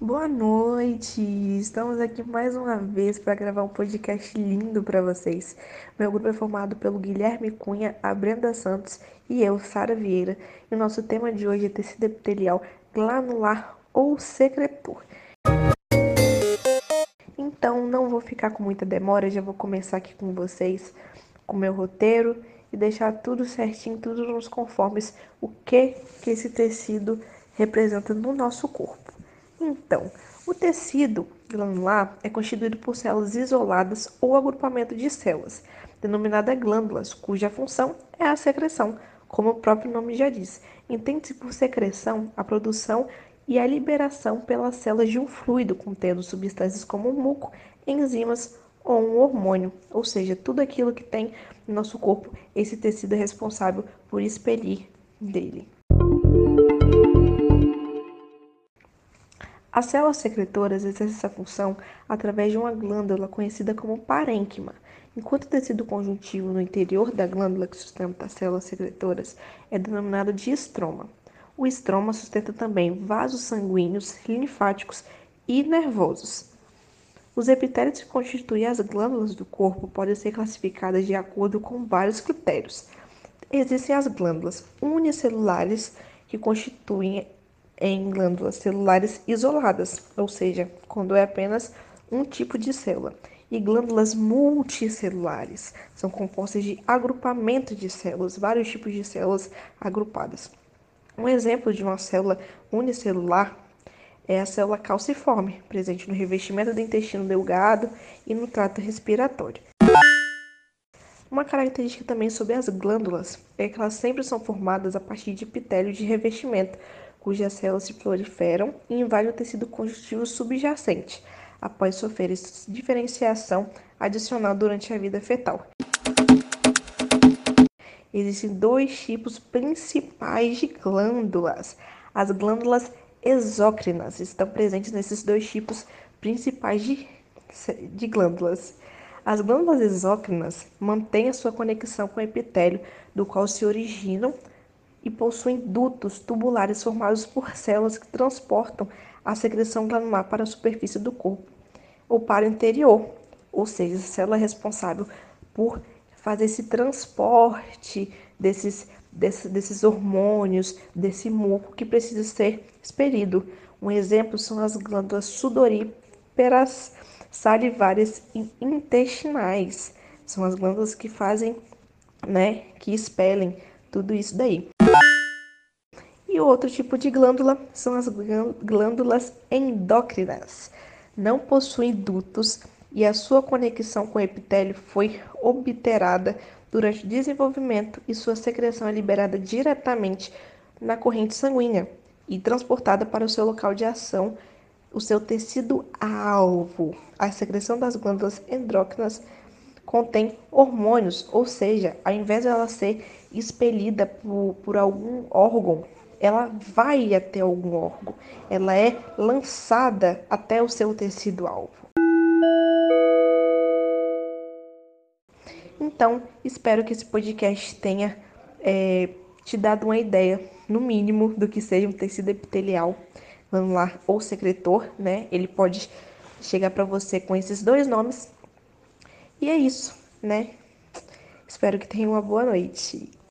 Boa noite! Estamos aqui mais uma vez para gravar um podcast lindo para vocês. Meu grupo é formado pelo Guilherme Cunha, a Brenda Santos e eu, Sara Vieira. E o nosso tema de hoje é tecido epitelial glanular ou secretor. Então, não vou ficar com muita demora, já vou começar aqui com vocês com meu roteiro e deixar tudo certinho, tudo nos conformes o que que esse tecido representa no nosso corpo. Então, o tecido glandular é constituído por células isoladas ou agrupamento de células, denominadas glândulas, cuja função é a secreção, como o próprio nome já diz. Entende-se por secreção a produção e a liberação pelas células de um fluido contendo substâncias como muco, enzimas ou um hormônio, ou seja, tudo aquilo que tem no nosso corpo, esse tecido é responsável por expelir dele. As células secretoras exercem essa função através de uma glândula conhecida como parênquima, enquanto o tecido conjuntivo no interior da glândula que sustenta as células secretoras é denominado de estroma. O estroma sustenta também vasos sanguíneos, linfáticos e nervosos. Os epitélios que constituem as glândulas do corpo podem ser classificadas de acordo com vários critérios. Existem as glândulas unicelulares, que constituem em glândulas celulares isoladas, ou seja, quando é apenas um tipo de célula. E glândulas multicelulares são compostas de agrupamento de células, vários tipos de células agrupadas. Um exemplo de uma célula unicelular é a célula calciforme, presente no revestimento do intestino delgado e no trato respiratório. Uma característica também sobre as glândulas é que elas sempre são formadas a partir de epitélio de revestimento, cujas células se proliferam e invadem o tecido conjuntivo subjacente, após sofrer diferenciação adicional durante a vida fetal. Existem dois tipos principais de glândulas. As glândulas exócrinas estão presentes nesses dois tipos principais de, de glândulas. As glândulas exócrinas mantêm a sua conexão com o epitélio, do qual se originam e possuem dutos tubulares formados por células que transportam a secreção glandular para a superfície do corpo ou para o interior, ou seja, a célula é responsável por fazer esse transporte desses, desses, hormônios, desse muco que precisa ser expelido. Um exemplo são as glândulas sudoríparas salivares e intestinais. São as glândulas que fazem, né, que expelem tudo isso daí. E outro tipo de glândula são as glândulas endócrinas. Não possuem dutos e a sua conexão com o epitélio foi obterada durante o desenvolvimento e sua secreção é liberada diretamente na corrente sanguínea e transportada para o seu local de ação, o seu tecido alvo. A secreção das glândulas endócrinas contém hormônios, ou seja, ao invés de ela ser expelida por, por algum órgão ela vai até algum órgão, ela é lançada até o seu tecido alvo. Então, espero que esse podcast tenha é, te dado uma ideia, no mínimo, do que seja um tecido epitelial lá, ou secretor, né? Ele pode chegar para você com esses dois nomes. E é isso, né? Espero que tenha uma boa noite.